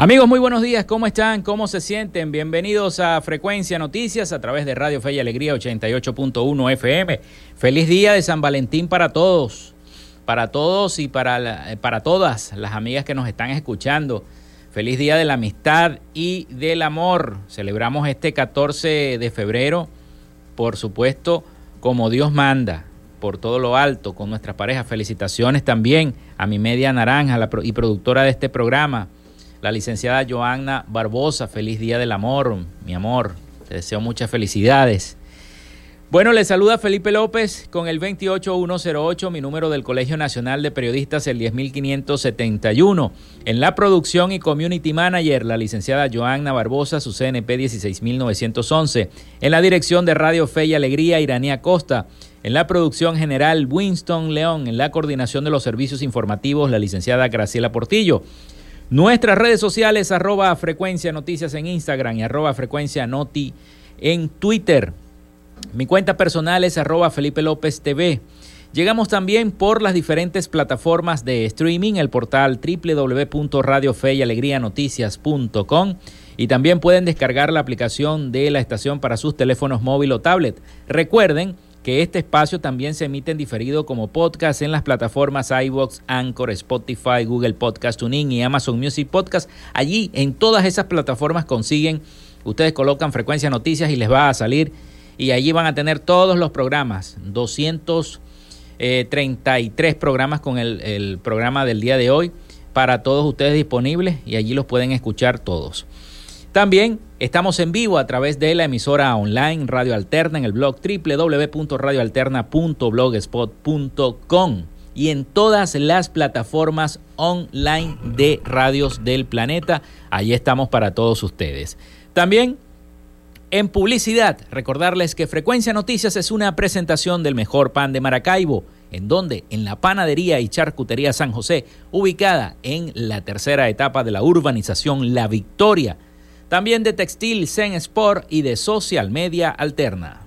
Amigos, muy buenos días, ¿cómo están? ¿Cómo se sienten? Bienvenidos a Frecuencia Noticias a través de Radio Fe y Alegría 88.1 FM. Feliz día de San Valentín para todos, para todos y para, para todas las amigas que nos están escuchando. Feliz día de la amistad y del amor. Celebramos este 14 de febrero, por supuesto, como Dios manda, por todo lo alto, con nuestra pareja. Felicitaciones también a mi media naranja y productora de este programa la licenciada Joanna Barbosa. Feliz Día del Amor, mi amor. Te deseo muchas felicidades. Bueno, le saluda Felipe López con el 28108, mi número del Colegio Nacional de Periodistas, el 10571. En la producción y community manager, la licenciada Joanna Barbosa, su CNP 16911. En la dirección de Radio Fe y Alegría, Iranía Costa. En la producción general, Winston León. En la coordinación de los servicios informativos, la licenciada Graciela Portillo. Nuestras redes sociales, arroba frecuencia noticias en Instagram y arroba frecuencia noti en Twitter. Mi cuenta personal es arroba Felipe López TV. Llegamos también por las diferentes plataformas de streaming, el portal www.radiofeyalegrianoticias.com y también pueden descargar la aplicación de la estación para sus teléfonos móvil o tablet. Recuerden que este espacio también se emite en diferido como podcast en las plataformas iVoox, Anchor, Spotify, Google Podcast Tuning y Amazon Music Podcast. Allí, en todas esas plataformas consiguen, ustedes colocan frecuencia noticias y les va a salir y allí van a tener todos los programas, 233 programas con el, el programa del día de hoy para todos ustedes disponibles y allí los pueden escuchar todos. También estamos en vivo a través de la emisora online Radio Alterna en el blog www.radioalterna.blogspot.com y en todas las plataformas online de radios del planeta. Allí estamos para todos ustedes. También en publicidad, recordarles que Frecuencia Noticias es una presentación del mejor pan de Maracaibo, en donde en la panadería y charcutería San José, ubicada en la tercera etapa de la urbanización La Victoria, también de Textil Zen Sport y de Social Media Alterna.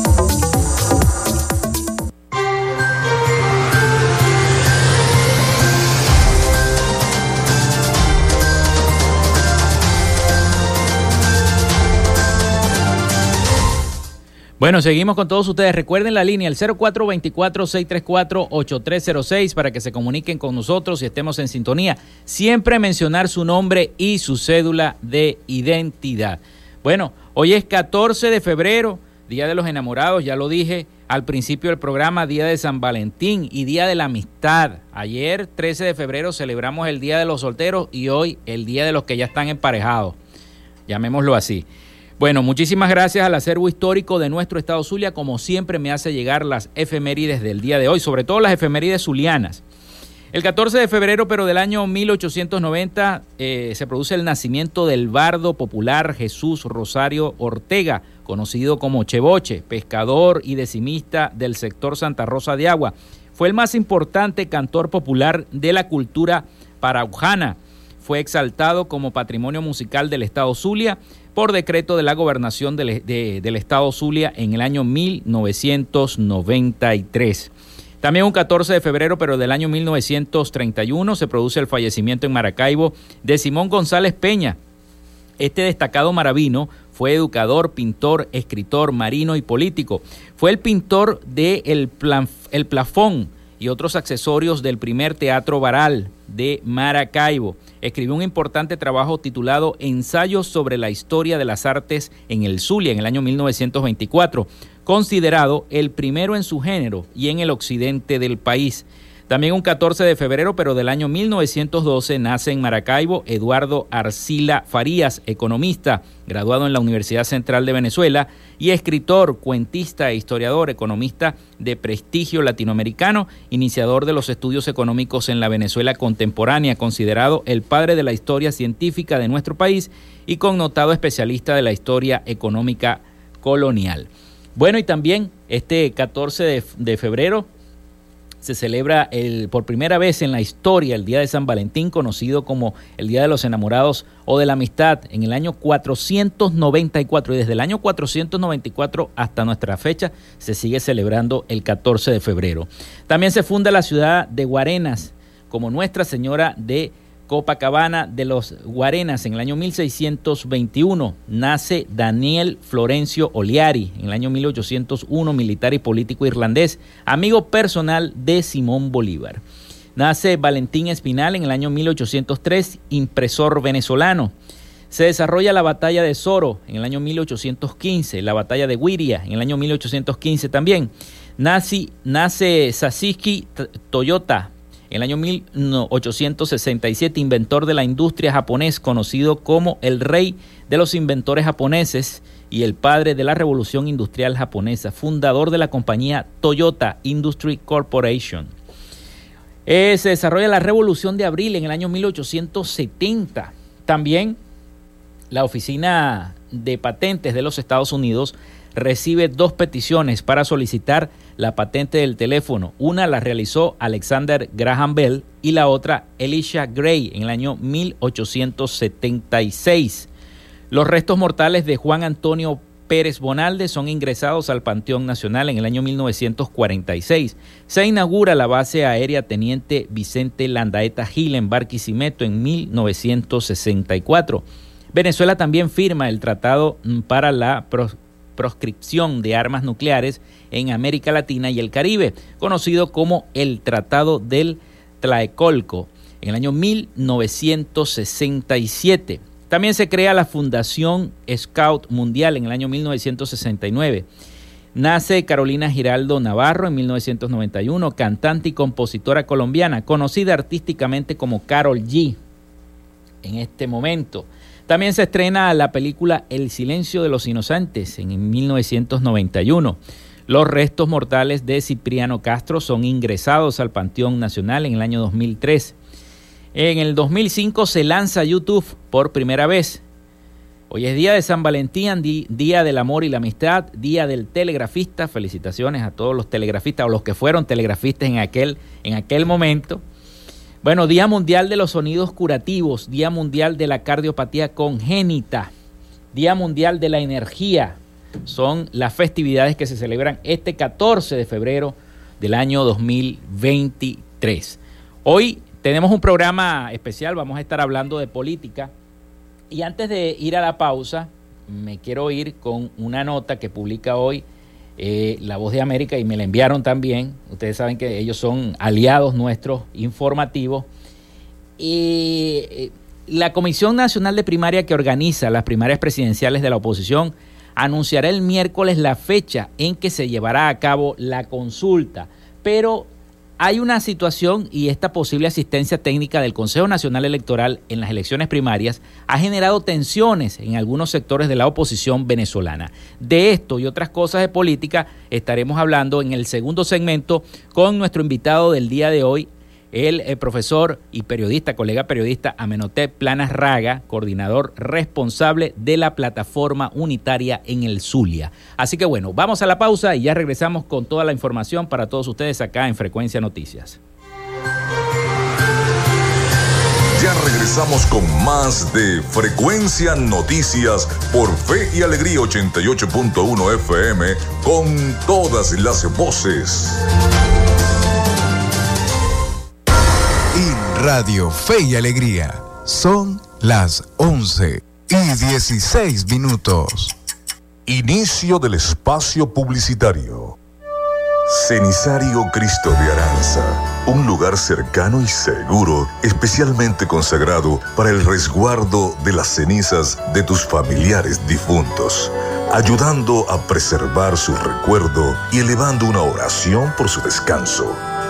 Bueno, seguimos con todos ustedes. Recuerden la línea, el 0424-634-8306 para que se comuniquen con nosotros y estemos en sintonía. Siempre mencionar su nombre y su cédula de identidad. Bueno, hoy es 14 de febrero, Día de los Enamorados, ya lo dije al principio del programa, Día de San Valentín y Día de la Amistad. Ayer, 13 de febrero, celebramos el Día de los Solteros y hoy el Día de los que ya están emparejados. Llamémoslo así. Bueno, muchísimas gracias al acervo histórico de nuestro estado Zulia, como siempre me hace llegar las efemérides del día de hoy, sobre todo las efemérides zulianas. El 14 de febrero, pero del año 1890, eh, se produce el nacimiento del bardo popular Jesús Rosario Ortega, conocido como Cheboche, pescador y decimista del sector Santa Rosa de Agua. Fue el más importante cantor popular de la cultura paraujana. Fue exaltado como patrimonio musical del estado Zulia por decreto de la gobernación del, estado Zulia en el año 1993. También un 14 de febrero, pero del año 1931, se produce el fallecimiento en Maracaibo de Simón González Peña. Este destacado maravino fue educador, pintor, escritor, marino y político. Fue el pintor de el, el Plafón y otros accesorios del primer teatro varal de Maracaibo escribió un importante trabajo titulado Ensayos sobre la historia de las artes en el Zulia en el año 1924, considerado el primero en su género y en el occidente del país. También un 14 de febrero, pero del año 1912, nace en Maracaibo Eduardo Arcila Farías, economista, graduado en la Universidad Central de Venezuela y escritor, cuentista e historiador, economista de prestigio latinoamericano, iniciador de los estudios económicos en la Venezuela contemporánea, considerado el padre de la historia científica de nuestro país y connotado especialista de la historia económica colonial. Bueno, y también este 14 de, febrero se celebra el, por primera vez en la historia el Día de San Valentín, conocido como el Día de los Enamorados o de la Amistad, en el año 494. Y desde el año 494 hasta nuestra fecha se sigue celebrando el 14 de febrero. También se funda la ciudad de Guarenas como Nuestra Señora de Copacabana de los Guarenas en el año 1621. Nace Daniel Florencio Oliari en el año 1801, militar y político irlandés, amigo personal de Simón Bolívar. Nace Valentín Espinal en el año 1803, impresor venezolano. Se desarrolla la batalla de Soro en el año 1815, la batalla de Wiria en el año 1815 también. Nace, nace Sasiki Toyota en el año 1867, inventor de la industria japonés, conocido como el rey de los inventores japoneses y el padre de la revolución industrial japonesa, fundador de la compañía Toyota Industry Corporation. Eh, se desarrolla la revolución de abril en el año 1870. También la Oficina de Patentes de los Estados Unidos recibe dos peticiones para solicitar la patente del teléfono. Una la realizó Alexander Graham Bell y la otra Elisha Gray en el año 1876. Los restos mortales de Juan Antonio Pérez Bonalde son ingresados al Panteón Nacional en el año 1946. Se inaugura la base aérea Teniente Vicente Landaeta Gil en Barquisimeto en 1964. Venezuela también firma el Tratado para la proscripción de armas nucleares en América Latina y el Caribe, conocido como el Tratado del Tlaecolco, en el año 1967. También se crea la Fundación Scout Mundial en el año 1969. Nace Carolina Giraldo Navarro en 1991, cantante y compositora colombiana, conocida artísticamente como Carol G. En este momento. También se estrena la película El silencio de los inocentes en 1991. Los restos mortales de Cipriano Castro son ingresados al Panteón Nacional en el año 2003. En el 2005 se lanza YouTube por primera vez. Hoy es día de San Valentín, día del amor y la amistad, día del telegrafista. Felicitaciones a todos los telegrafistas o los que fueron telegrafistas en aquel, en aquel momento. Bueno, Día Mundial de los Sonidos Curativos, Día Mundial de la Cardiopatía Congénita, Día Mundial de la Energía. Son las festividades que se celebran este 14 de febrero del año 2023. Hoy tenemos un programa especial, vamos a estar hablando de política y antes de ir a la pausa, me quiero ir con una nota que publica hoy eh, La Voz de América y me la enviaron también. Ustedes saben que ellos son aliados nuestros informativos. Eh, la Comisión Nacional de Primaria que organiza las primarias presidenciales de la oposición anunciará el miércoles la fecha en que se llevará a cabo la consulta. Pero hay una situación y esta posible asistencia técnica del Consejo Nacional Electoral en las elecciones primarias ha generado tensiones en algunos sectores de la oposición venezolana. De esto y otras cosas de política estaremos hablando en el segundo segmento con nuestro invitado del día de hoy, el, eh, profesor y periodista, colega periodista Amenotep Planas Raga, coordinador responsable de la plataforma unitaria en el Zulia. Así que bueno, vamos a la pausa y ya regresamos con toda la información para todos ustedes acá en Frecuencia Noticias. Ya regresamos con más de Frecuencia Noticias por Fe y Alegría 88.1 FM con todas las voces. Radio Fe y Alegría. Son las 11 y 16 minutos. Inicio del espacio publicitario. Cenisario Cristo de Aranza, un lugar cercano y seguro, especialmente consagrado para el resguardo de las cenizas de tus familiares difuntos, ayudando a preservar su recuerdo y elevando una oración por su descanso.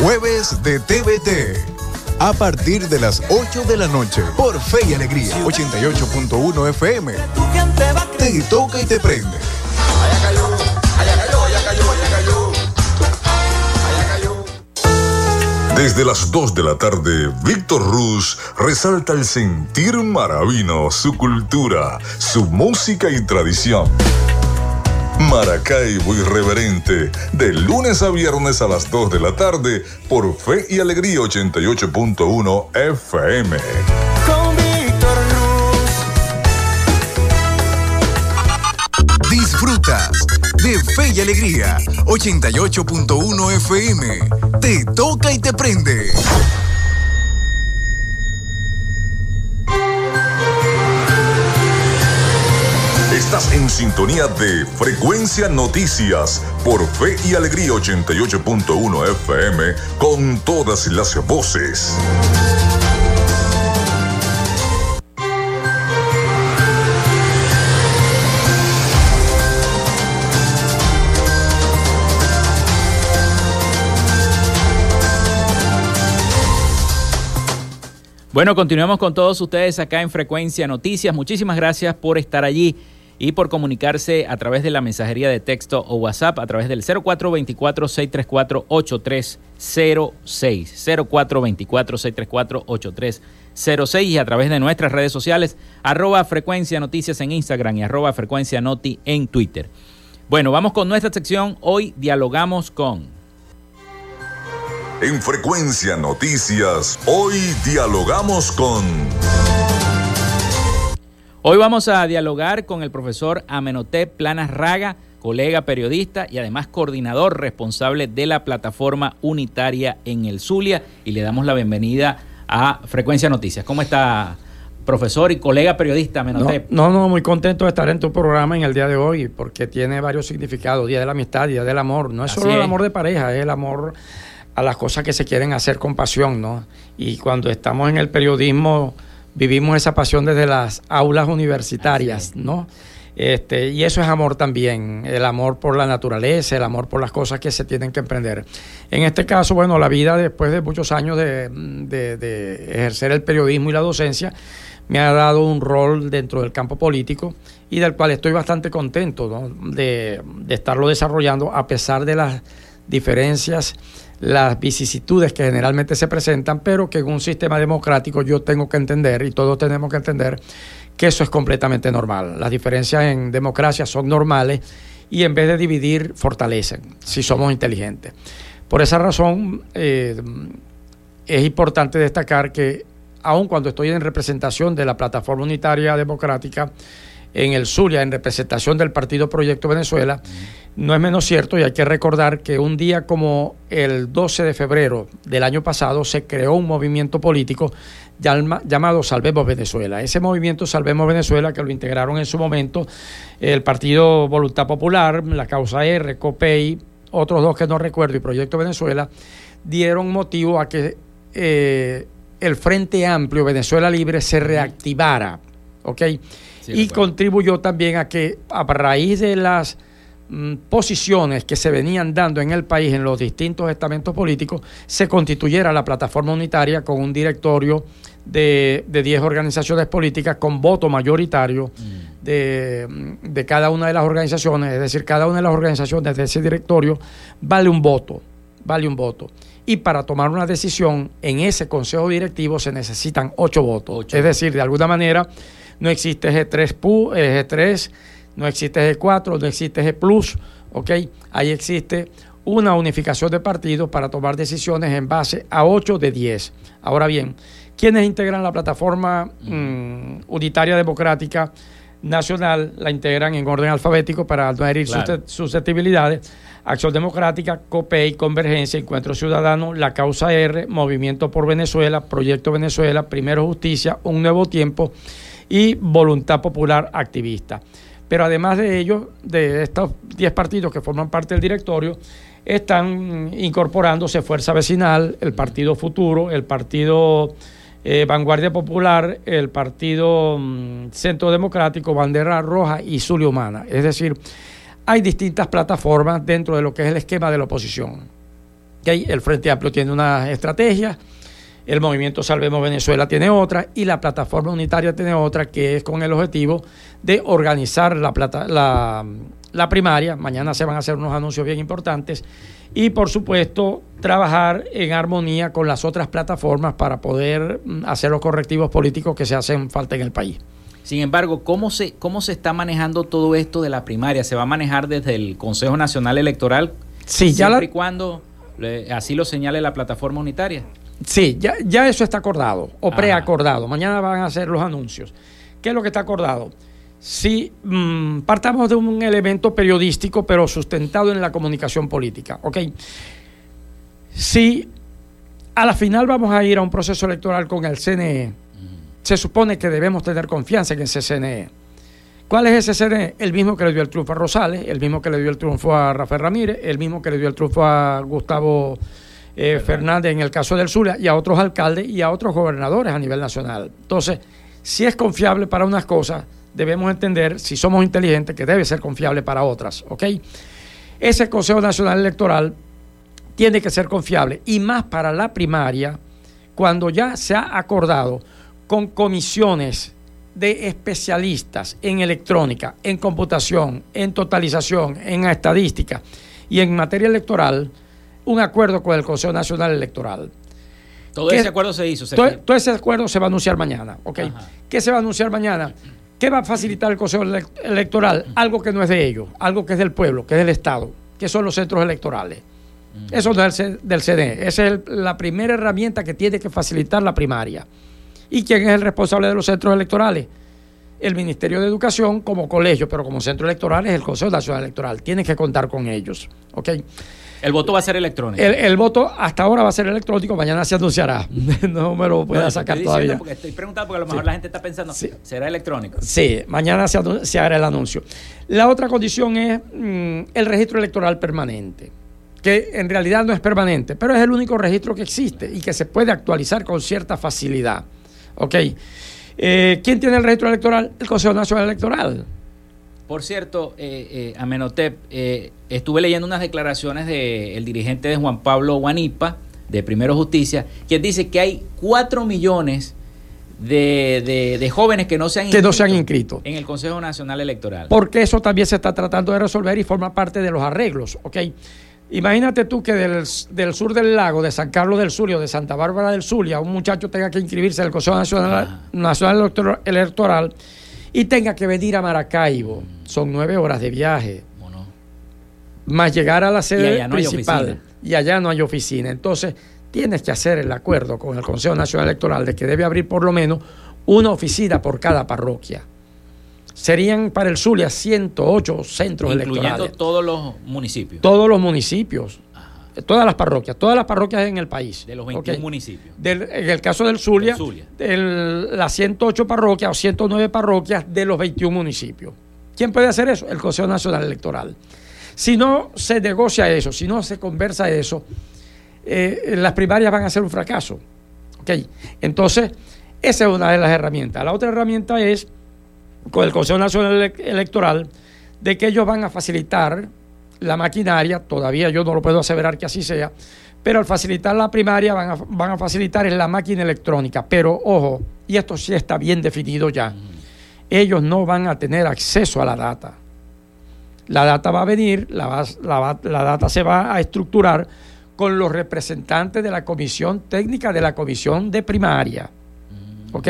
jueves de TVT. A partir de las 8 de la noche, por Fe y Alegría, 88.1 FM. Te toca y te prende. Desde las 2 de la tarde, Víctor Ruz resalta el sentir maravino, su cultura, su música y tradición. Maracaibo Irreverente, de lunes a viernes a las 2 de la tarde por Fe y Alegría 88.1 FM. Con Víctor Disfrutas de Fe y Alegría 88.1 FM. Te toca y te prende. En sintonía de Frecuencia Noticias por Fe y Alegría 88.1 FM con todas las voces. Bueno, continuamos con todos ustedes acá en Frecuencia Noticias. Muchísimas gracias por estar allí y por comunicarse a través de la mensajería de texto o WhatsApp a través del 0424-634-8306. 0424-634-8306 y a través de nuestras redes sociales, arroba frecuencia noticias en Instagram y arroba frecuencia noti en Twitter. Bueno, vamos con nuestra sección. Hoy dialogamos con... En frecuencia noticias, hoy dialogamos con... Hoy vamos a dialogar con el profesor Amenotep Planas Raga, colega periodista y además coordinador responsable de la plataforma unitaria en el Zulia y le damos la bienvenida a Frecuencia Noticias. ¿Cómo está, profesor y colega periodista Amenotep? No, no, muy contento de estar en tu programa en el día de hoy porque tiene varios significados, Día de la Amistad, Día del Amor. No es solo el amor de pareja, es el amor a las cosas que se quieren hacer con pasión, ¿no? Y cuando estamos en el periodismo vivimos esa pasión desde las aulas universitarias, ¿no? Este, y eso es amor también, el amor por la naturaleza, el amor por las cosas que se tienen que emprender. En este caso, bueno, la vida después de muchos años de, ejercer el periodismo y la docencia, me ha dado un rol dentro del campo político y del cual estoy bastante contento de, de estarlo desarrollando a pesar de las diferencias las vicisitudes que generalmente se presentan, pero que en un sistema democrático yo tengo que entender y todos tenemos que entender que eso es completamente normal. Las diferencias en democracia son normales y en vez de dividir, fortalecen, si somos inteligentes. Por esa razón, eh, es importante destacar que aun cuando estoy en representación de la Plataforma Unitaria Democrática, en el Zulia, en representación del Partido Proyecto Venezuela, no es menos cierto y hay que recordar que un día como el 12 de febrero del año pasado se creó un movimiento político llamado Salvemos Venezuela. Ese movimiento Salvemos Venezuela, que lo integraron en su momento el Partido Voluntad Popular, la Causa R, COPEI, otros dos que no recuerdo y Proyecto Venezuela, dieron motivo a que eh, el Frente Amplio Venezuela Libre se reactivara. Y contribuyó también a que a raíz de las mm, posiciones que se venían dando en el país en los distintos estamentos políticos, se constituyera la plataforma unitaria con un directorio de 10 organizaciones políticas con voto mayoritario mm. de, de, cada una de las organizaciones, es decir, cada una de las organizaciones de ese directorio vale un voto, vale un voto. Y para tomar una decisión en ese consejo directivo se necesitan ocho votos. Es decir, de alguna manera no existe G3, G3 no existe G4, no existe G Plus, ¿ok? Ahí existe una unificación de partidos para tomar decisiones en base a 8 de 10. Ahora bien, ¿quiénes integran la plataforma mm, unitaria democrática nacional? La integran en orden alfabético para no herir susceptibilidades. Acción Democrática, COPEI, Convergencia, Encuentro Ciudadano, La Causa R, Movimiento por Venezuela, Proyecto Venezuela, Primero Justicia, Un Nuevo Tiempo y Voluntad Popular Activista. Pero además de ello, de estos 10 partidos que forman parte del directorio, están incorporándose Fuerza Vecinal, el Partido Futuro, el Partido eh, Vanguardia Popular, el Partido mm, Centro Democrático, Bandera Roja y Zulia Humana. Es decir, hay distintas plataformas dentro de lo que es el esquema de la oposición. El Frente Amplio tiene una estrategia, el movimiento Salvemos Venezuela tiene otra y la plataforma unitaria tiene otra que es con el objetivo de organizar la, plata, la, primaria. Mañana se van a hacer unos anuncios bien importantes y por supuesto trabajar en armonía con las otras plataformas para poder mm, hacer los correctivos políticos que se hacen falta en el país. Sin embargo, ¿cómo se, ¿cómo se está manejando todo esto de la primaria? ¿Se va a manejar desde el Consejo Nacional Electoral? Sí, ya la... y cuando así lo señale la plataforma unitaria. Sí, ya, ya eso está acordado o preacordado. Mañana van a hacer los anuncios. ¿Qué es lo que está acordado? Si mm, partamos de un elemento periodístico, pero sustentado en la comunicación política, ¿ok? Si a la final vamos a ir a un proceso electoral con el CNE, se supone que debemos tener confianza en ese CNE. ¿Cuál es ese CNE? El mismo que le dio el triunfo a Rosales, el mismo que le dio el triunfo a Rafael Ramírez, el mismo que le dio el triunfo a Gustavo eh, Fernández en el caso del Zulia y a otros alcaldes y a otros gobernadores a nivel nacional. Entonces, si es confiable para unas cosas, debemos entender, si somos inteligentes, que debe ser confiable para otras, ¿ok? Ese Consejo Nacional Electoral tiene que ser confiable y más para la primaria, cuando ya se ha acordado con comisiones de especialistas en electrónica, en computación, en totalización, en estadística y en materia electoral, un acuerdo con el Consejo Nacional Electoral. Todo ese acuerdo se hizo. todo, ese acuerdo se va a anunciar mañana. ¿Qué se va a anunciar mañana? ¿Qué va a facilitar el Consejo Electoral? Algo que no es de ellos, algo que es del pueblo, que es del Estado, que son los centros electorales. Eso no es del CDE. Esa es la primera herramienta que tiene que facilitar la primaria. ¿Y quién es el responsable de los centros electorales? El Ministerio de Educación como colegio, pero como centro electoral es el Consejo Nacional Electoral. Tiene que contar con ellos. ¿ok? El voto va a ser electrónico. El, voto hasta ahora va a ser electrónico, mañana se anunciará. no me lo pueda sacar todavía. estoy preguntando porque a lo mejor la gente está pensando, ¿será electrónico? Sí, mañana se, hará el anuncio. La otra condición es mm, el registro electoral permanente que en realidad no es permanente, pero es el único registro que existe y que se puede actualizar con cierta facilidad. ¿Ok? Eh, ¿Quién tiene el registro electoral? El Consejo Nacional Electoral. Por cierto, eh, eh Amenotep, eh, estuve leyendo unas declaraciones del dirigente de Juan Pablo Guanipa, de Primero Justicia, quien dice que hay cuatro millones de, jóvenes que no se han que no se han inscrito en el Consejo Nacional Electoral. Porque eso también se está tratando de resolver y forma parte de los arreglos, ¿ok? Imagínate tú que del, sur del lago, de San Carlos del Zulia o de Santa Bárbara del Zulia, un muchacho tenga que inscribirse en el Consejo Nacional, Nacional Electoral y tenga que venir a Maracaibo. Son nueve horas de viaje. Más llegar a la sede principal. y allá no hay oficina. Entonces, tienes que hacer el acuerdo con el Consejo Nacional Electoral de que debe abrir por lo menos una oficina por cada parroquia serían para el Zulia 108 centros Incluyendo electorales. todos los municipios. Todos los municipios. Todas las parroquias, todas las parroquias en el país. De los 21 municipios. en el caso del Zulia, las 108 parroquias o 109 parroquias de los 21 municipios. ¿Quién puede hacer eso? El Consejo Nacional Electoral. Si no se negocia eso, si no se conversa eso, eh, las primarias van a ser un fracaso. ¿Okay? Entonces, esa es una de las herramientas. La otra herramienta es con el Consejo Nacional Electoral de que ellos van a facilitar la maquinaria, todavía yo no lo puedo aseverar que así sea, pero al facilitar la primaria van a, van a facilitar en la máquina electrónica. Pero ojo, y esto sí está bien definido ya, ellos no van a tener acceso a la data. La data va a venir, la, la, la data se va a estructurar con los representantes de la comisión técnica de la comisión de primaria. ¿Ok?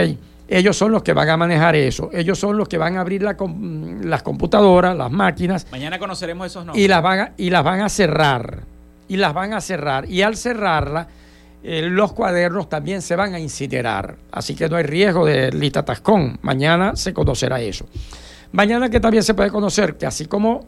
Ellos son los que van a manejar eso. Ellos son los que van a abrir las computadoras, las máquinas. Mañana conoceremos esos nombres. Y las van a, y las van a cerrar. Y las van a cerrar. Y al cerrarla, eh, los cuadernos también se van a incinerar. Así que no hay riesgo de lista tascón. Mañana se conocerá eso. Mañana que también se puede conocer que así como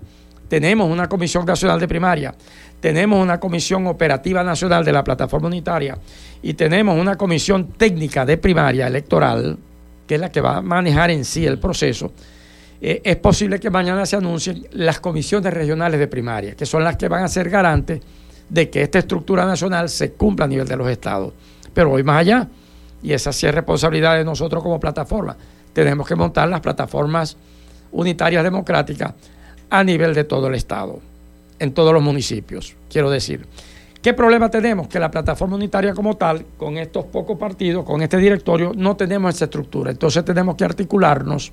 tenemos una Comisión Nacional de Primaria, tenemos una Comisión Operativa Nacional de la Plataforma Unitaria y tenemos una Comisión Técnica de Primaria Electoral, que es la que va a manejar en sí el proceso, eh, es posible que mañana se anuncien las comisiones regionales de primaria, que son las que van a ser garantes de que esta estructura nacional se cumpla a nivel de los estados. Pero voy más allá, y esa sí es responsabilidad de nosotros como plataforma. Tenemos que montar las plataformas unitarias democráticas a nivel de todo el estado, en todos los municipios, quiero decir. ¿Qué problema tenemos? Que la plataforma unitaria como tal, con estos pocos partidos, con este directorio, no tenemos esa estructura. Entonces tenemos que articularnos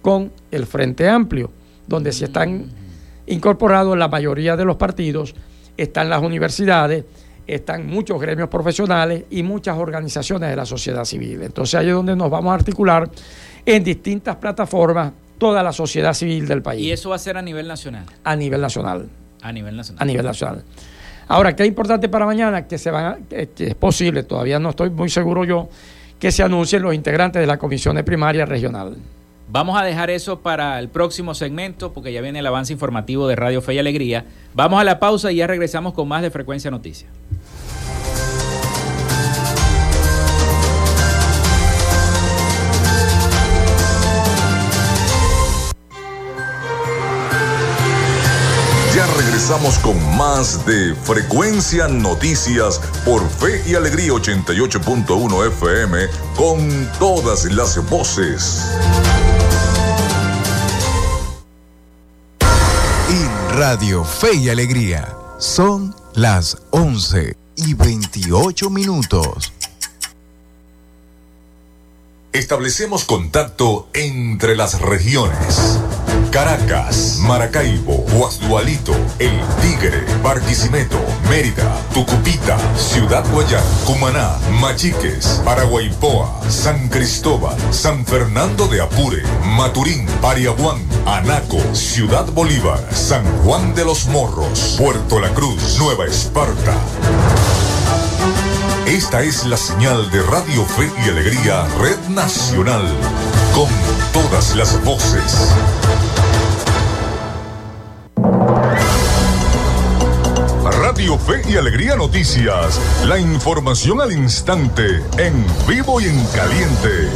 con el Frente Amplio, donde si están incorporados la mayoría de los partidos, están las universidades, están muchos gremios profesionales y muchas organizaciones de la sociedad civil. Entonces ahí es donde nos vamos a articular en distintas plataformas toda la sociedad civil del país. ¿Y eso va a ser a nivel nacional? A nivel nacional. A nivel nacional. A nivel nacional. Ahora, ¿qué es importante para mañana? Que, se van que es posible, todavía no estoy muy seguro yo, que se anuncien los integrantes de la Comisión de Primaria Regional. Vamos a dejar eso para el próximo segmento porque ya viene el avance informativo de Radio Fe y Alegría. Vamos a la pausa y ya regresamos con más de Frecuencia Noticias. Regresamos con más de Frecuencia Noticias por Fe y Alegría 88.1 FM con todas las voces. En Radio Fe y Alegría son las 11 y 28 minutos. Establecemos contacto entre las regiones. Caracas, Maracaibo, Guasdualito, El Tigre, Barquisimeto, Mérida, Tucupita, Ciudad Guayán, Cumaná, Machiques, Paraguaypoa, San Cristóbal, San Fernando de Apure, Maturín, Pariaguán, Anaco, Ciudad Bolívar, San Juan de los Morros, Puerto La Cruz, Nueva Esparta. Esta es la señal de Radio Fe y Alegría Red Nacional, con todas las voces. Fe y Alegría Noticias, la información al instante, en vivo y en caliente.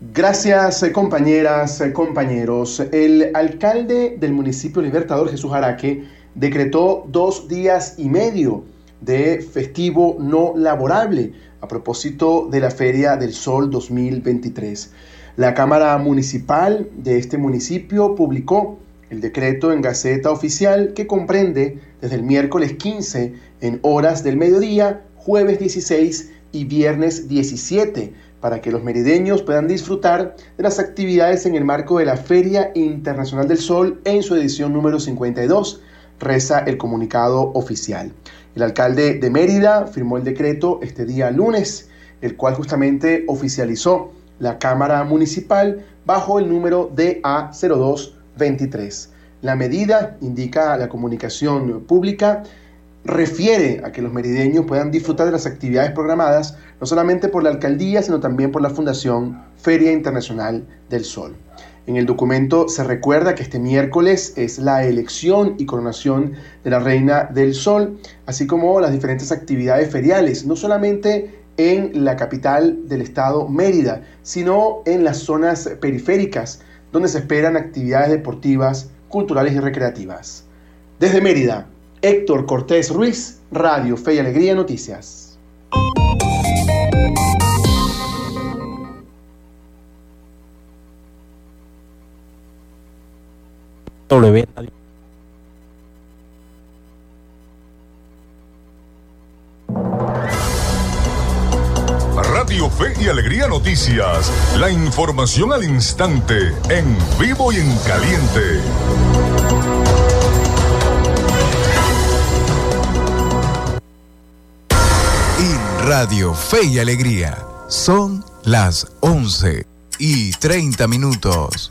Gracias, eh, compañeras, eh, compañeros. El alcalde del municipio Libertador, Jesús Araque, decretó dos días y medio de festivo no laborable a propósito de la Feria del Sol 2023. La Cámara Municipal de este municipio publicó el decreto en Gaceta Oficial que comprende desde el miércoles 15 en horas del mediodía, jueves 16 y viernes 17 para que los merideños puedan disfrutar de las actividades en el marco de la Feria Internacional del Sol en su edición número 52, reza el comunicado oficial. El alcalde de Mérida firmó el decreto este día lunes, el cual justamente oficializó la Cámara Municipal bajo el número DA0223. La medida, indica la comunicación pública, refiere a que los merideños puedan disfrutar de las actividades programadas no solamente por la alcaldía, sino también por la Fundación Feria Internacional del Sol. En el documento se recuerda que este miércoles es la elección y coronación de la Reina del Sol, así como las diferentes actividades feriales, no solamente en la capital del estado Mérida, sino en las zonas periféricas, donde se esperan actividades deportivas, culturales y recreativas. Desde Mérida, Héctor Cortés Ruiz, Radio Fe y Alegría Noticias. Radio Fe y Alegría Noticias, la información al instante, en vivo y en caliente. Radio Fe y Alegría. Son las 11 y 30 minutos.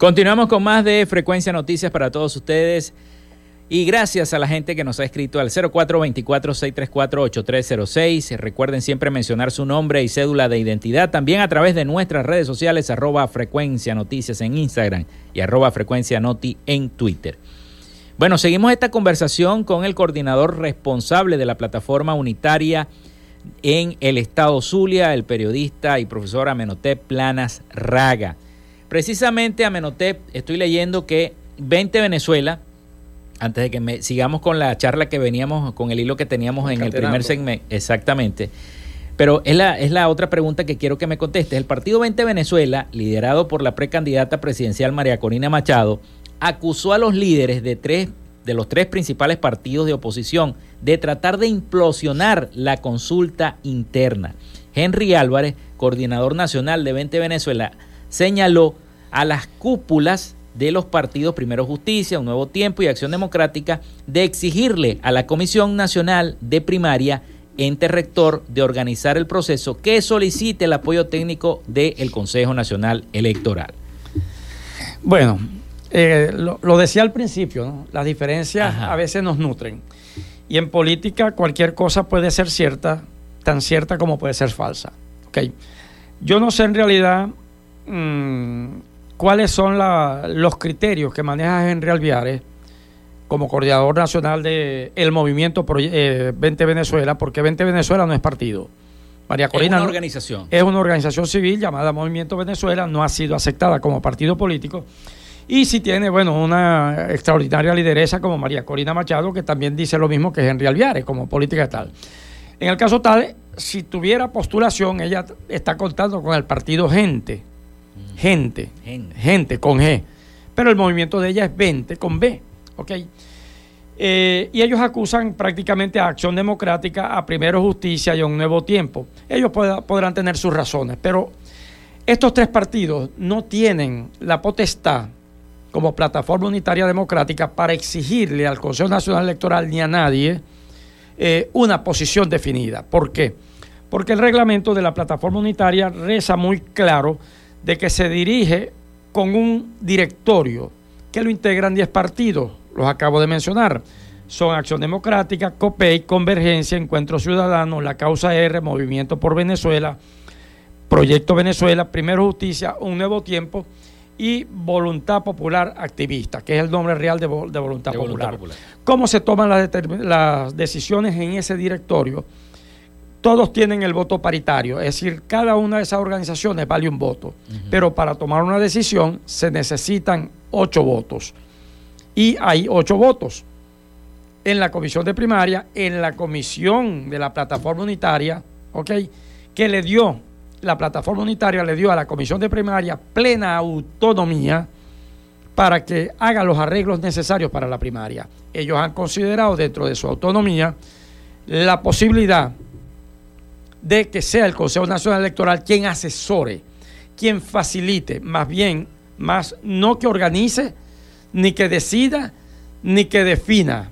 Continuamos con más de Frecuencia Noticias para todos ustedes. Y gracias a la gente que nos ha escrito al 0424-634-8306. Recuerden siempre mencionar su nombre y cédula de identidad. También a través de nuestras redes sociales, arroba frecuencia noticias en Instagram y arroba frecuencia noti en Twitter. Bueno, seguimos esta conversación con el coordinador responsable de la plataforma unitaria en el estado Zulia, el periodista y profesor Amenotep Planas Raga. Precisamente Amenotep, estoy leyendo que 20 Venezuela, antes de que me, sigamos con la charla que veníamos, con el hilo que teníamos en el primer segmento, exactamente. Pero es la, es la otra pregunta que quiero que me conteste. El Partido 20 Venezuela, liderado por la precandidata presidencial María Corina Machado, acusó a los líderes de tres de los tres principales partidos de oposición de tratar de implosionar la consulta interna. Henry Álvarez, coordinador nacional de 20 Venezuela, señaló a las cúpulas de los partidos Primero Justicia, Un Nuevo Tiempo y Acción Democrática de exigirle a la Comisión Nacional de Primaria, ente rector, de organizar el proceso que solicite el apoyo técnico del Consejo Nacional Electoral. Bueno, eh, lo, decía al principio, las diferencias a veces nos nutren. Y en política cualquier cosa puede ser cierta, tan cierta como puede ser falsa. ¿okay? Yo no sé en realidad cuáles son los criterios que maneja Henry Alviares como coordinador nacional del el movimiento 20 eh, Venezuela, porque 20 Venezuela no es partido. María Corina es una organización. Es una organización civil llamada Movimiento Venezuela, no ha sido aceptada como partido político. Y si tiene, bueno, una extraordinaria lideresa como María Corina Machado, que también dice lo mismo que Henry Alviares, como política tal. En el caso tal, si tuviera postulación, ella está contando con el partido Gente, gente, gente, con G. Pero el movimiento de ella es 20 con B. ¿Ok? Eh, y ellos acusan prácticamente a Acción Democrática, a Primero Justicia y a Un Nuevo Tiempo. Ellos podrán tener sus razones, pero estos tres partidos no tienen la potestad como plataforma unitaria democrática para exigirle al Consejo Nacional Electoral ni a nadie eh, una posición definida. ¿Por qué? Porque el reglamento de la plataforma unitaria reza muy claro de que se dirige con un directorio que lo integran 10 partidos, los acabo de mencionar. Son Acción Democrática, COPEI, Convergencia, Encuentro Ciudadano, La Causa R, Movimiento por Venezuela, Proyecto Venezuela, Primero Justicia, Un Nuevo Tiempo y Voluntad Popular Activista, que es el nombre real de, Voluntad, Popular. ¿Cómo se toman las decisiones en ese directorio? Todos tienen el voto paritario, es decir, cada una de esas organizaciones vale un voto, pero para tomar una decisión se necesitan ocho votos. Y hay ocho votos en la comisión de primaria, en la comisión de la plataforma unitaria, ¿ok? Que le dio, la plataforma unitaria le dio a la comisión de primaria plena autonomía para que haga los arreglos necesarios para la primaria. Ellos han considerado dentro de su autonomía la posibilidad de que sea el Consejo Nacional Electoral quien asesore, quien facilite, más bien, más no que organice, ni que decida, ni que defina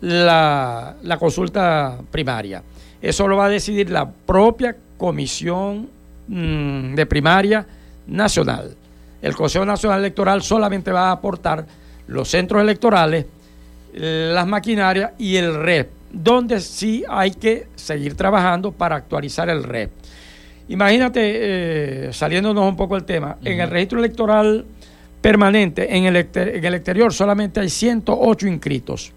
la, consulta primaria. Eso lo va a decidir la propia Comisión mm, de Primaria Nacional. El Consejo Nacional Electoral solamente va a aportar los centros electorales, las maquinarias y el REP donde sí hay que seguir trabajando para actualizar el REP. Imagínate, eh, saliéndonos un poco del tema, en el registro electoral permanente, en el, en el, exterior solamente hay 108 inscritos.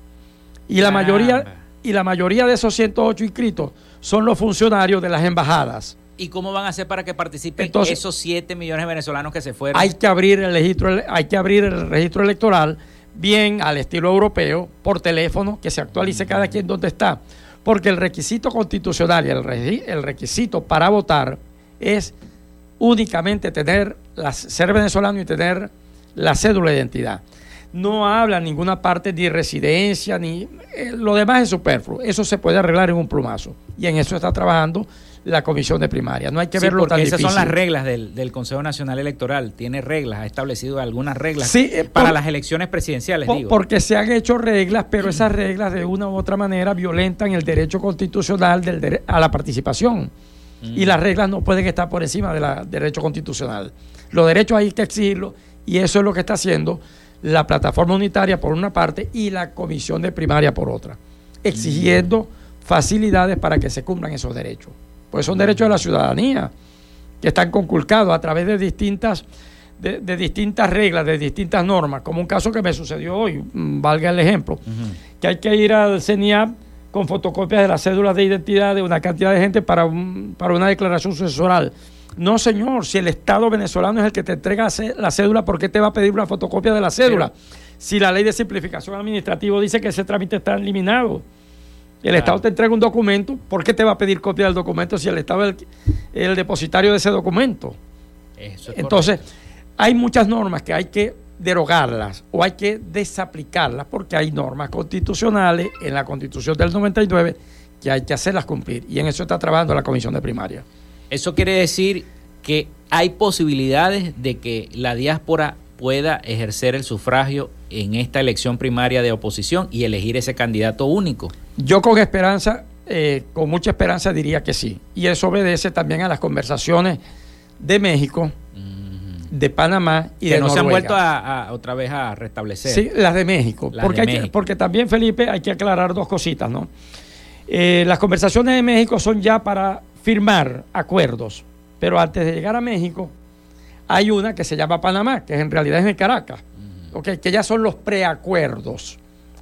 Y la, mayoría, y la mayoría de esos 108 inscritos son los funcionarios de las embajadas. ¿Y cómo van a hacer para que participen esos 7 millones de venezolanos que se fueron? Hay que abrir el registro, hay que abrir el registro electoral bien al estilo europeo, por teléfono, que se actualice cada quien donde está. Porque el requisito constitucional y el, requisito para votar es únicamente tener ser venezolano y tener la cédula de identidad. No habla ninguna parte ni residencia, ni eh, lo demás es superfluo. Eso se puede arreglar en un plumazo. Y en eso está trabajando la comisión de primaria. No hay que verlo tan esas son las reglas del, Consejo Nacional Electoral. Tiene reglas, ha establecido algunas reglas eh, para las elecciones presidenciales. digo. Porque se han hecho reglas, pero esas reglas de una u otra manera violentan el derecho constitucional del a la participación. Y las reglas no pueden estar por encima del derecho constitucional. Los derechos hay que exigirlos y eso es lo que está haciendo la plataforma unitaria por una parte y la comisión de primaria por otra, exigiendo facilidades para que se cumplan esos derechos. Pues son derechos de la ciudadanía que están conculcados a través de distintas, de, distintas reglas, de distintas normas, como un caso que me sucedió hoy, mm, valga el ejemplo, que hay que ir al CENIAP con fotocopias de las cédulas de identidad de una cantidad de gente para, para una declaración sucesoral no, señor, si el Estado venezolano es el que te entrega la cédula, ¿por qué te va a pedir una fotocopia de la cédula? si la ley de simplificación administrativa dice que ese trámite está eliminado. El Estado te entrega un documento, ¿por qué te va a pedir copia del documento si el Estado es el, depositario de ese documento? Entonces, hay muchas normas que hay que derogarlas o hay que desaplicarlas porque hay normas constitucionales en la Constitución del 99 que hay que hacerlas cumplir y en eso está trabajando la Comisión de Primaria. Eso quiere decir que hay posibilidades de que la diáspora pueda ejercer el sufragio en esta elección primaria de oposición y elegir ese candidato único. Yo con esperanza, eh, con mucha esperanza diría que sí. Y eso obedece también a las conversaciones de México, de Panamá y que de no se han vuelto a, otra vez a restablecer. Sí, las de México. porque, porque también, Felipe, hay que aclarar dos cositas, ¿no? Eh, las conversaciones de México son ya para firmar acuerdos. Pero antes de llegar a México, hay una que se llama Panamá, que en realidad es en Caracas, que ya son los preacuerdos.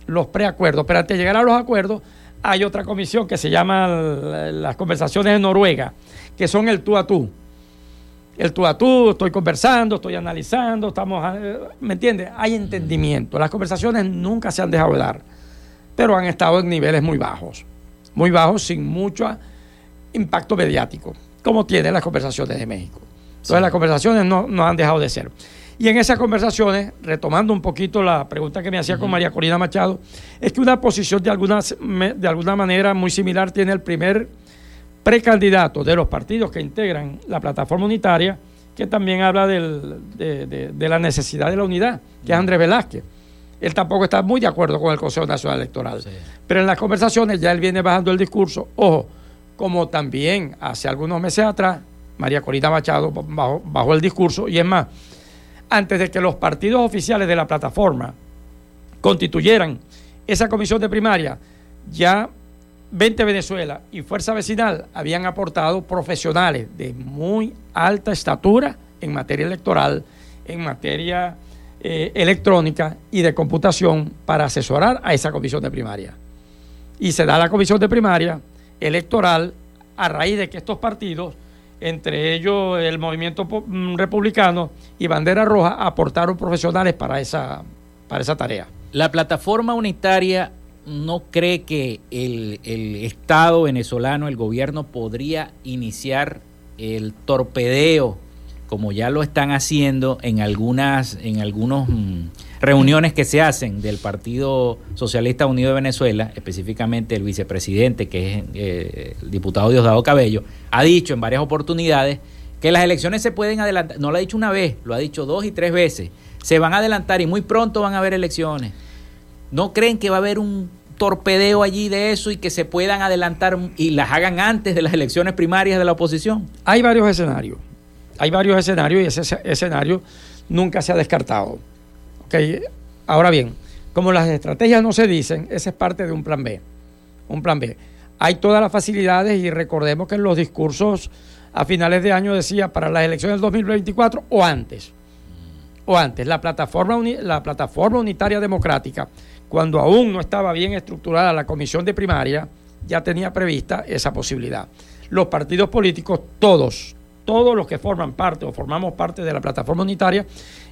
Los preacuerdos. Pero antes de llegar a los acuerdos, hay otra comisión que se llama las conversaciones de Noruega, que son el tú a tú. El tú a tú, estoy conversando, estoy analizando, estamos, eh, ¿me entiendes? Hay entendimiento. Las conversaciones nunca se han dejado de dar, pero han estado en niveles muy bajos, muy bajos, sin mucha impacto mediático, como tienen las conversaciones de México. Entonces las conversaciones no, no, han dejado de ser. Y en esas conversaciones, retomando un poquito la pregunta que me hacía con María Corina Machado, es que una posición de alguna, de alguna manera muy similar tiene el primer precandidato de los partidos que integran la plataforma unitaria, que también habla del, de, la necesidad de la unidad, que es Andrés Velázquez. Él tampoco está muy de acuerdo con el Consejo Nacional Electoral. Pero en las conversaciones ya él viene bajando el discurso. Ojo, como también hace algunos meses atrás, María Corina Machado bajó, el discurso, y es más, antes de que los partidos oficiales de la plataforma constituyeran esa comisión de primaria, ya 20 Venezuela y Fuerza Vecinal habían aportado profesionales de muy alta estatura en materia electoral, en materia eh, electrónica y de computación para asesorar a esa comisión de primaria. Y se da la comisión de primaria, electoral a raíz de que estos partidos, entre ellos el movimiento mm, republicano y Bandera Roja, aportaron profesionales para esa, para esa tarea. La plataforma unitaria no cree que el, el Estado venezolano, el gobierno, podría iniciar el torpedeo, como ya lo están haciendo en algunas, en algunos mm, reuniones que se hacen del Partido Socialista Unido de Venezuela, específicamente el vicepresidente, que es eh, el diputado Diosdado Cabello, ha dicho en varias oportunidades que las elecciones se pueden adelantar. No lo ha dicho una vez, lo ha dicho dos y tres veces. Se van a adelantar y muy pronto van a haber elecciones. ¿No creen que va a haber un torpedeo allí de eso y que se puedan adelantar y las hagan antes de las elecciones primarias de la oposición? Hay varios escenarios. Hay varios escenarios y ese escenario nunca se ha descartado. Ahora bien, como las estrategias no se dicen, ese es parte de un plan B. Un plan B. Hay todas las facilidades y recordemos que en los discursos a finales de año decía para las elecciones del 2024 o antes. O antes, la plataforma, la plataforma unitaria democrática, cuando aún no estaba bien estructurada la comisión de primaria, ya tenía prevista esa posibilidad. Los partidos políticos, todos, todos los que forman parte o formamos parte de la plataforma unitaria,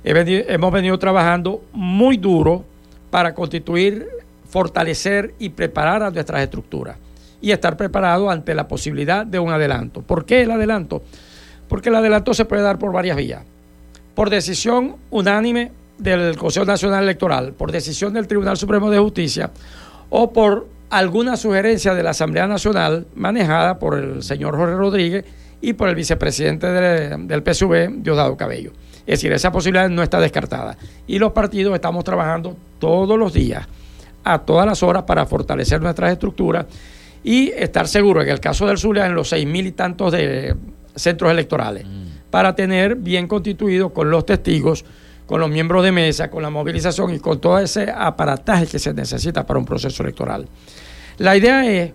hemos venido trabajando muy duro para constituir, fortalecer y preparar a nuestras estructuras y estar preparado ante la posibilidad de un adelanto. ¿Por qué el adelanto? Porque el adelanto se puede dar por varias vías. Por decisión unánime del Consejo Nacional Electoral, por decisión del Tribunal Supremo de Justicia o por alguna sugerencia de la Asamblea Nacional manejada por el señor Jorge Rodríguez y por el vicepresidente del PSV, Diosdado Cabello. Es decir, esa posibilidad no está descartada. Y los partidos estamos trabajando todos los días, a todas las horas, para fortalecer nuestras estructuras y estar seguros, en el caso del Zulia, en los seis mil y tantos de centros electorales, mm. para tener bien constituido con los testigos, con los miembros de mesa, con la movilización y con todo ese aparataje que se necesita para un proceso electoral. La idea es,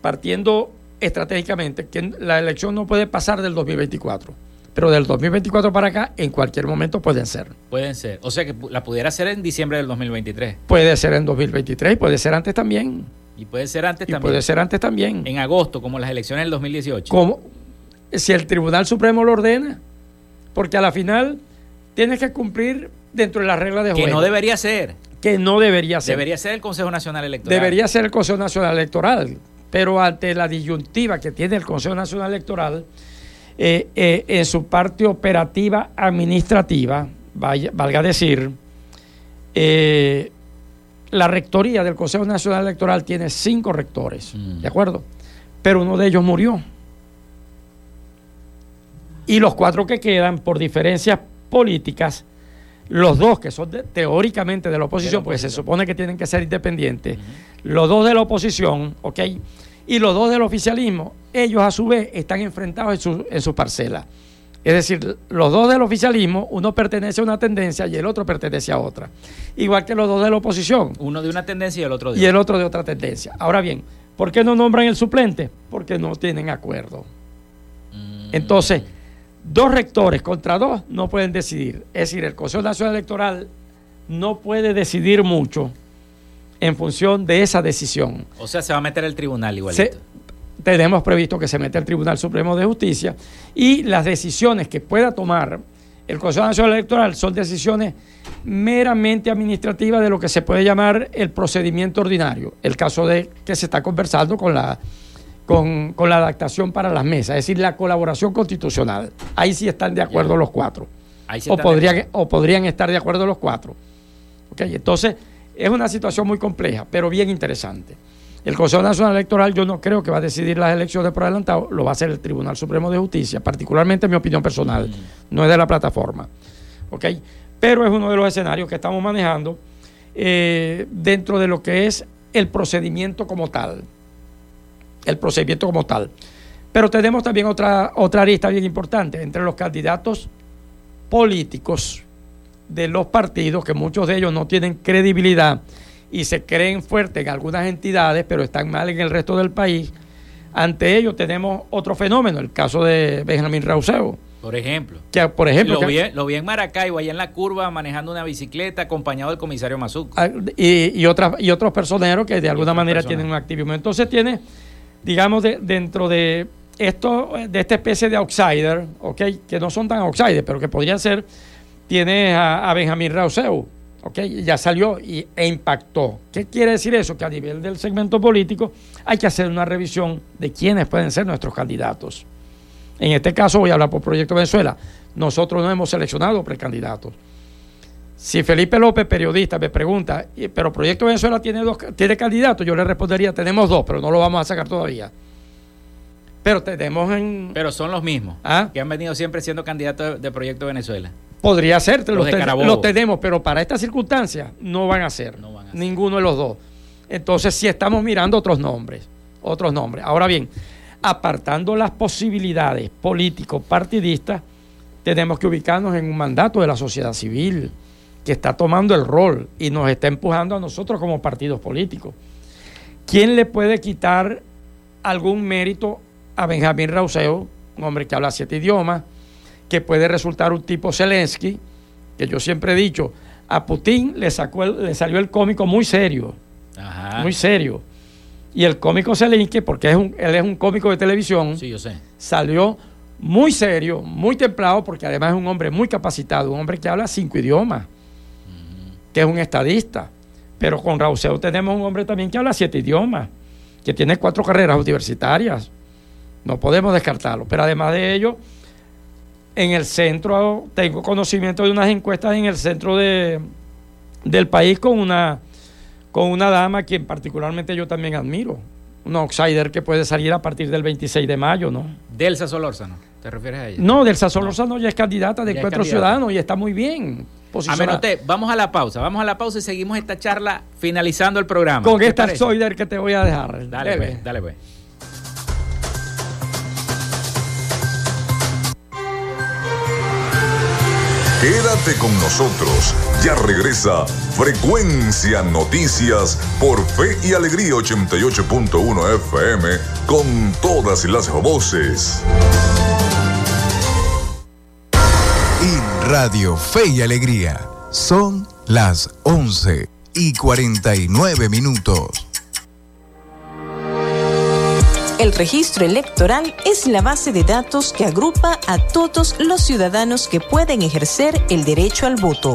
partiendo estratégicamente, que la elección no puede pasar del 2024. Pero del 2024 para acá, en cualquier momento pueden ser. Pueden ser. O sea que la pudiera ser en diciembre del 2023. Puede ser en 2023 y puede ser antes también. Y puede ser antes y Puede ser antes también. En agosto, como las elecciones del 2018. Como si el Tribunal Supremo lo ordena. Porque a la final tienes que cumplir dentro de las reglas de juego. Que no debería ser que no debería ser. Debería ser el Consejo Nacional Electoral. Debería ser el Consejo Nacional Electoral, pero ante la disyuntiva que tiene el Consejo Nacional Electoral, eh, eh, en su parte operativa administrativa, valga decir, eh, la rectoría del Consejo Nacional Electoral tiene cinco rectores, mm. ¿de acuerdo? Pero uno de ellos murió. Y los cuatro que quedan, por diferencias políticas, los dos que son teóricamente de la oposición, porque se supone que tienen que ser independientes, los dos de la oposición, ¿ok? Y los dos del oficialismo, ellos a su vez están enfrentados en su, en su parcela. Es decir, los dos del oficialismo, uno pertenece a una tendencia y el otro pertenece a otra. Igual que los dos de la oposición. Uno de una tendencia y el otro de otra. Y el otro de otra tendencia. Ahora bien, ¿por qué no nombran el suplente? Porque no tienen acuerdo. Mm. Entonces, dos rectores contra dos no pueden decidir. Es decir, el Consejo Nacional Electoral no puede decidir mucho en función de esa decisión. O sea, se va a meter el tribunal igual. tenemos previsto que se mete el Tribunal Supremo de Justicia y las decisiones que pueda tomar el Consejo Nacional Electoral son decisiones meramente administrativas de lo que se puede llamar el procedimiento ordinario. El caso de que se está conversando con la con, la adaptación para las mesas, es decir, la colaboración constitucional. Ahí sí están de acuerdo los cuatro. o, podrían, o podrían estar de acuerdo los cuatro. Okay, entonces, es una situación muy compleja, pero bien interesante. El Consejo Nacional Electoral yo no creo que va a decidir las elecciones por adelantado, lo va a hacer el Tribunal Supremo de Justicia, particularmente mi opinión personal, mm. no es de la plataforma. ¿okay? Pero es uno de los escenarios que estamos manejando eh, dentro de lo que es el procedimiento como tal el procedimiento como tal. Pero tenemos también otra, otra arista bien importante entre los candidatos políticos de los partidos, que muchos de ellos no tienen credibilidad y se creen fuertes en algunas entidades, pero están mal en el resto del país. Ante ellos tenemos otro fenómeno, el caso de Benjamín Rauseo. Por ejemplo. Que, por ejemplo lo, vi, lo vi en Maracaibo, allá en la curva, manejando una bicicleta, acompañado del comisario Mazuco. Ah, y, y, otras, y otros personeros que de alguna manera tienen un activismo. Entonces tiene digamos, de, dentro de esto, de esta especie de outsider, ¿ok? Que no son tan outsiders, pero que podrían ser, tiene a, Benjamín Rauseu. Ya salió y, e impactó. ¿Qué quiere decir eso? Que a nivel del segmento político hay que hacer una revisión de quiénes pueden ser nuestros candidatos. En este caso voy a hablar por Proyecto Venezuela. Nosotros no hemos seleccionado precandidatos. Si Felipe López, periodista, me pregunta, pero Proyecto Venezuela tiene dos tiene candidatos, yo le respondería, tenemos dos, pero no lo vamos a sacar todavía. Pero tenemos en... Pero son los mismos, ¿Ah? que han venido siempre siendo candidatos de Proyecto Venezuela. Podría ser, los, los, tenemos, pero para estas circunstancias no van a ser, no van a ser. ninguno de los dos. Entonces sí estamos mirando otros nombres, otros nombres. Ahora bien, apartando las posibilidades políticos partidistas, tenemos que ubicarnos en un mandato de la sociedad civil, que está tomando el rol y nos está empujando a nosotros como partidos políticos. ¿Quién le puede quitar algún mérito a Benjamín Rauseo, un hombre que habla siete idiomas, que puede resultar un tipo Zelensky, que yo siempre he dicho, a Putin le, sacó le salió el cómico muy serio, muy serio. Y el cómico Zelensky, porque es un, él es un cómico de televisión, salió muy serio, muy templado, porque además es un hombre muy capacitado, un hombre que habla cinco idiomas es un estadista. Pero con Rauseo tenemos un hombre también que habla siete idiomas, que tiene cuatro carreras universitarias. No podemos descartarlo. Pero además de ello, en el centro, tengo conocimiento de unas encuestas en el centro de, del país con una, con una dama quien particularmente yo también admiro, un outsider que puede salir a partir del 26 de mayo, ¿no? Delsa Solórzano, ¿te refieres a ella? No, Delsa Solórzano ya es candidata de Encuentro Ciudadano y está muy bien. Amenote, vamos a la pausa, vamos a la pausa y seguimos esta charla finalizando el programa. Con esta outsider que te voy a dejar. Dale, pues, dale, pues. Quédate con nosotros. Ya regresa Frecuencia Noticias por Fe y Alegría 88.1 FM con todas las voces. Y Radio Fe y Alegría son las 11 y 49 minutos. El registro electoral es la base de datos que agrupa a todos los ciudadanos que pueden ejercer el derecho al voto.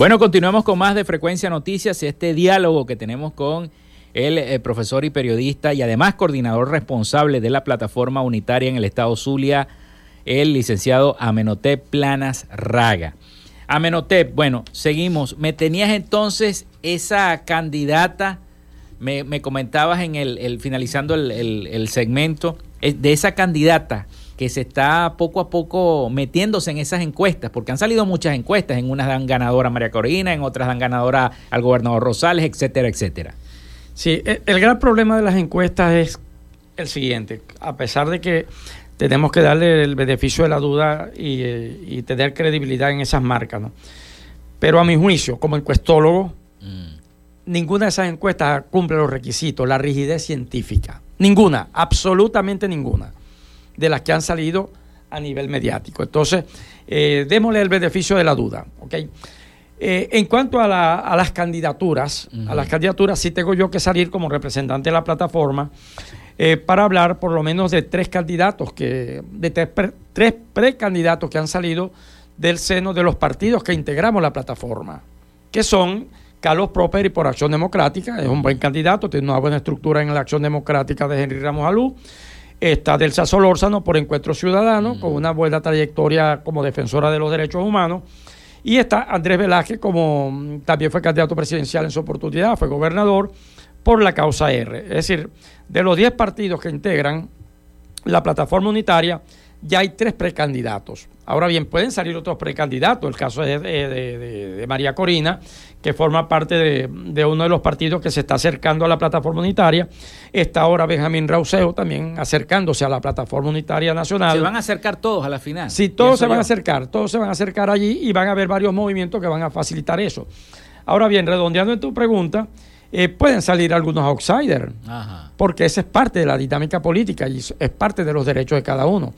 Bueno, continuamos con más de Frecuencia Noticias, este diálogo que tenemos con el, eh, profesor y periodista y además coordinador responsable de la plataforma unitaria en el estado Zulia, el licenciado Amenotep Planas Raga. Amenotep, bueno, seguimos. Me tenías entonces esa candidata, me, comentabas en el, finalizando el segmento, eh, de esa candidata que se está poco a poco metiéndose en esas encuestas, porque han salido muchas encuestas, en unas dan ganadora a María Corina, en otras dan ganadora al gobernador Rosales, etcétera, etcétera. Sí, e, el, gran problema de las encuestas es el siguiente, a pesar de que tenemos que darle el beneficio de la duda y, eh, tener credibilidad en esas marcas, ¿no? Pero a mi juicio, como encuestólogo, mm. ninguna de esas encuestas cumple los requisitos, la rigidez científica. Ninguna, absolutamente ninguna de las que han salido a nivel mediático. Entonces, eh, démosle el beneficio de la duda. ¿okay? Eh, en cuanto a, las candidaturas, a las candidaturas sí tengo yo que salir como representante de la plataforma eh, para hablar por lo menos de tres candidatos, que, de tres, precandidatos que han salido del seno de los partidos que integramos la plataforma, que son Carlos Proper y por Acción Democrática, es un buen candidato, tiene una buena estructura en la Acción Democrática de Henry Ramos Alú. Está Delsa Solórzano por Encuentro Ciudadano, con una buena trayectoria como defensora de los derechos humanos. Y está Andrés Velázquez, como mm, también fue candidato presidencial en su oportunidad, fue gobernador por la causa R. Es decir, de los 10 partidos que integran la plataforma unitaria, ya hay tres precandidatos. Ahora bien, pueden salir otros precandidatos. El caso es de, María Corina, que forma parte de, uno de los partidos que se está acercando a la plataforma unitaria. Está ahora Benjamín Rauseo también acercándose a la plataforma unitaria nacional. ¿Se van a acercar todos a la final? Sí, todos se van a acercar, todos se van a acercar allí y van a haber varios movimientos que van a facilitar eso. Ahora bien, redondeando en tu pregunta, eh, pueden salir algunos outsiders, porque esa es parte de la dinámica política y es parte de los derechos de cada uno.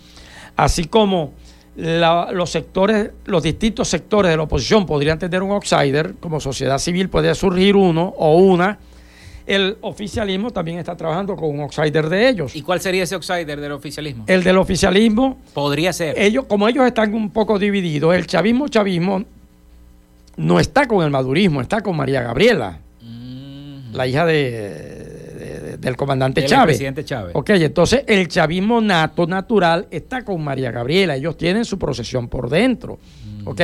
Así como los sectores, los distintos sectores de la oposición podrían tener un outsider, como sociedad civil puede surgir uno o una, el oficialismo también está trabajando con un outsider de ellos. ¿Y cuál sería ese outsider del oficialismo? El del oficialismo. Podría ser. Ellos, como ellos están un poco divididos, el chavismo, chavismo no está con el madurismo, está con María Gabriela, mm. la hija de, del comandante Chávez. presidente Chávez. Ok, entonces el chavismo nato, natural, está con María Gabriela. Ellos tienen su procesión por dentro. Mm. Ok,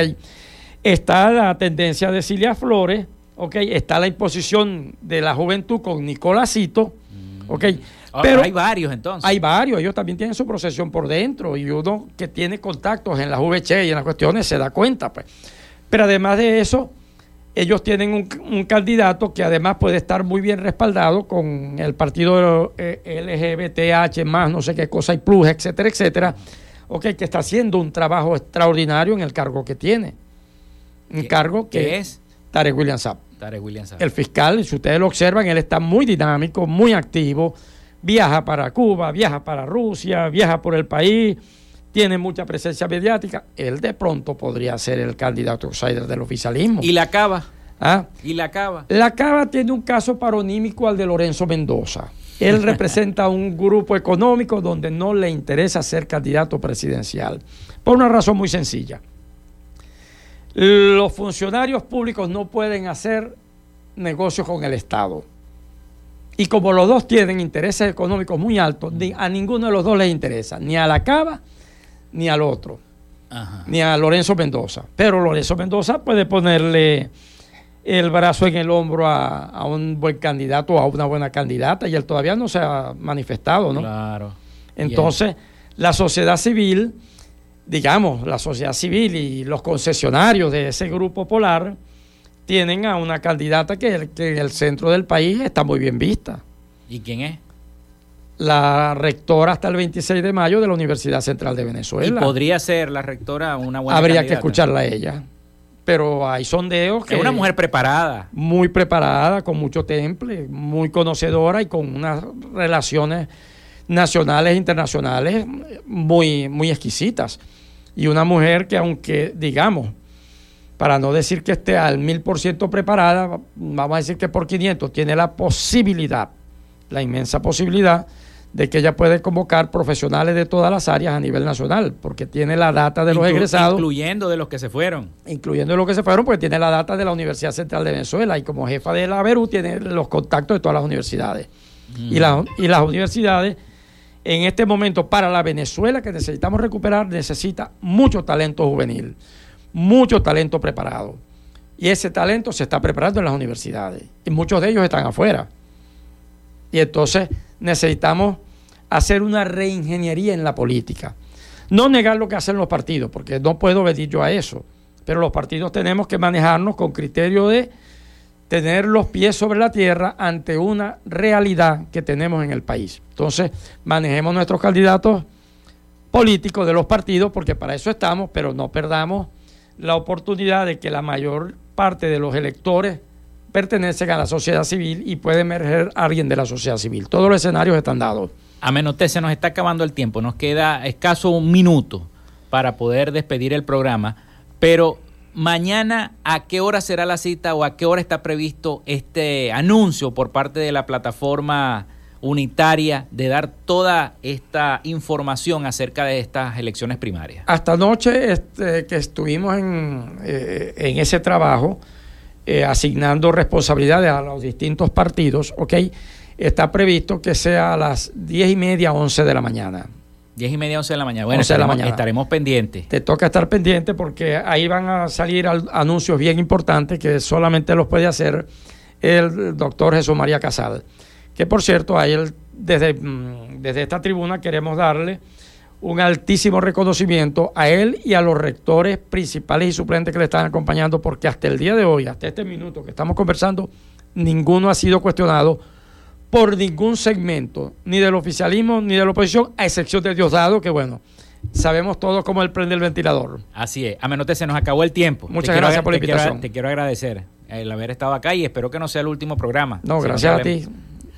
está la tendencia de Cilia Flores. Ok, está la imposición de la juventud con Nicolásito. Mm. Ok, ah, pero hay varios entonces. Hay varios, ellos también tienen su procesión por dentro y uno que tiene contactos en la VC y en las cuestiones se da cuenta, pues. Pero además de eso, ellos tienen un, candidato que además puede estar muy bien respaldado con el partido eh, LGBTH más no sé qué cosa y plus, etcétera, etcétera, okay, que está haciendo un trabajo extraordinario en el cargo que tiene. Un cargo que es Tarek William Saab. Tarek William El fiscal, si ustedes lo observan, él está muy dinámico, muy activo, viaja para Cuba, viaja para Rusia, viaja por el país tiene mucha presencia mediática, él de pronto podría ser el candidato outsider del oficialismo. ¿Y la Cava? ¿Ah? ¿Y la Cava? La Cava tiene un caso paronímico al de Lorenzo Mendoza. Él representa un grupo económico donde no le interesa ser candidato presidencial. Por una razón muy sencilla. Los funcionarios públicos no pueden hacer negocios con el Estado. Y como los dos tienen intereses económicos muy altos, a ninguno de los dos les interesa, ni a la Cava ni al otro, ni a Lorenzo Mendoza. Pero Lorenzo Mendoza puede ponerle el brazo en el hombro a, un buen candidato o a una buena candidata y él todavía no se ha manifestado, ¿no? Claro. Entonces, la sociedad civil, digamos, la sociedad civil y los concesionarios de ese grupo polar tienen a una candidata que, que en el centro del país está muy bien vista. ¿Y quién es? La rectora hasta el 26 de mayo de la Universidad Central de Venezuela. ¿Y podría ser la rectora una buena Habría que escucharla a ella. Pero hay sondeos que... Es una mujer preparada. Muy preparada, con mucho temple, muy conocedora y con unas relaciones nacionales e internacionales muy, muy exquisitas. Y una mujer que aunque, digamos, para no decir que esté al mil por ciento preparada, vamos a decir que por 500 tiene la posibilidad, la inmensa posibilidad de que ella puede convocar profesionales de todas las áreas a nivel nacional, porque tiene la data de los egresados. Incluyendo de los que se fueron. Incluyendo de los que se fueron, porque tiene la data de la Universidad Central de Venezuela y como jefa de la Verú tiene los contactos de todas las universidades. Y, la, y las universidades, en este momento, para la Venezuela que necesitamos recuperar, necesita mucho talento juvenil, mucho talento preparado. Y ese talento se está preparando en las universidades. Y muchos de ellos están afuera. Y entonces necesitamos hacer una reingeniería en la política. No negar lo que hacen los partidos, porque no puedo venir yo a eso, pero los partidos tenemos que manejarnos con criterio de tener los pies sobre la tierra ante una realidad que tenemos en el país. Entonces, manejemos nuestros candidatos políticos de los partidos, porque para eso estamos, pero no perdamos la oportunidad de que la mayor parte de los electores pertenecen a la sociedad civil y puede emerger alguien de la sociedad civil. Todos los escenarios están dados. A Menoté se nos está acabando el tiempo, nos queda escaso un minuto para poder despedir el programa, pero mañana a qué hora será la cita o a qué hora está previsto este anuncio por parte de la plataforma unitaria de dar toda esta información acerca de estas elecciones primarias. Hasta anoche este, que estuvimos en, eh, en ese trabajo, eh, asignando responsabilidades a los distintos partidos, ¿ok? Está previsto que sea a las 10 y media, 11 de la mañana. 10 y media, 11 de la mañana. Bueno, estaremos, la mañana. estaremos pendientes. Te toca estar pendiente porque ahí van a salir anuncios bien importantes que solamente los puede hacer el doctor Jesús María Casal. Que por cierto, ahí él desde, mm, desde esta tribuna queremos darle un altísimo reconocimiento a él y a los rectores principales y suplentes que le están acompañando, porque hasta el día de hoy, hasta este minuto que estamos conversando, ninguno ha sido cuestionado por ningún segmento, ni del oficialismo ni de la oposición, a excepción de Diosdado, que bueno, sabemos todos cómo él prende el ventilador. Así es. Amenote, se nos acabó el tiempo. Muchas gracias por la invitación. te quiero agradecer el haber estado acá y espero que no sea el último programa. No, gracias a ti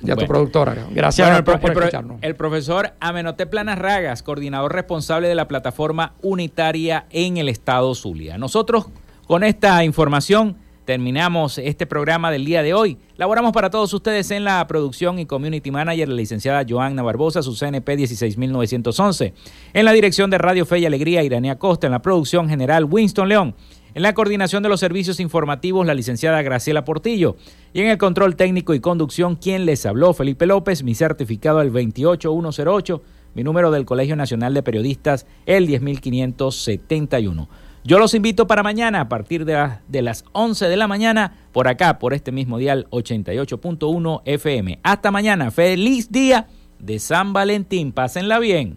y a tu productora. Gracias a por, escucharnos. El profesor Amenote Planas Ragas, coordinador responsable de la plataforma unitaria en el estado Zulia. Nosotros con esta información terminamos este programa del día de hoy. Laboramos para todos ustedes en la producción y community manager, la licenciada Joanna Barbosa, su CNP 16911. En la dirección de Radio Fe y Alegría, Iranía Costa. En la producción general, Winston León. En la coordinación de los servicios informativos, la licenciada Graciela Portillo. Y en el control técnico y conducción, quien les habló, Felipe López, mi certificado el 28108, mi número del Colegio Nacional de Periodistas, el 10571. Yo los invito para mañana a partir de, de, las 11 de la mañana por acá, por este mismo dial 88.1 FM. Hasta mañana. Feliz día de San Valentín. Pásenla bien.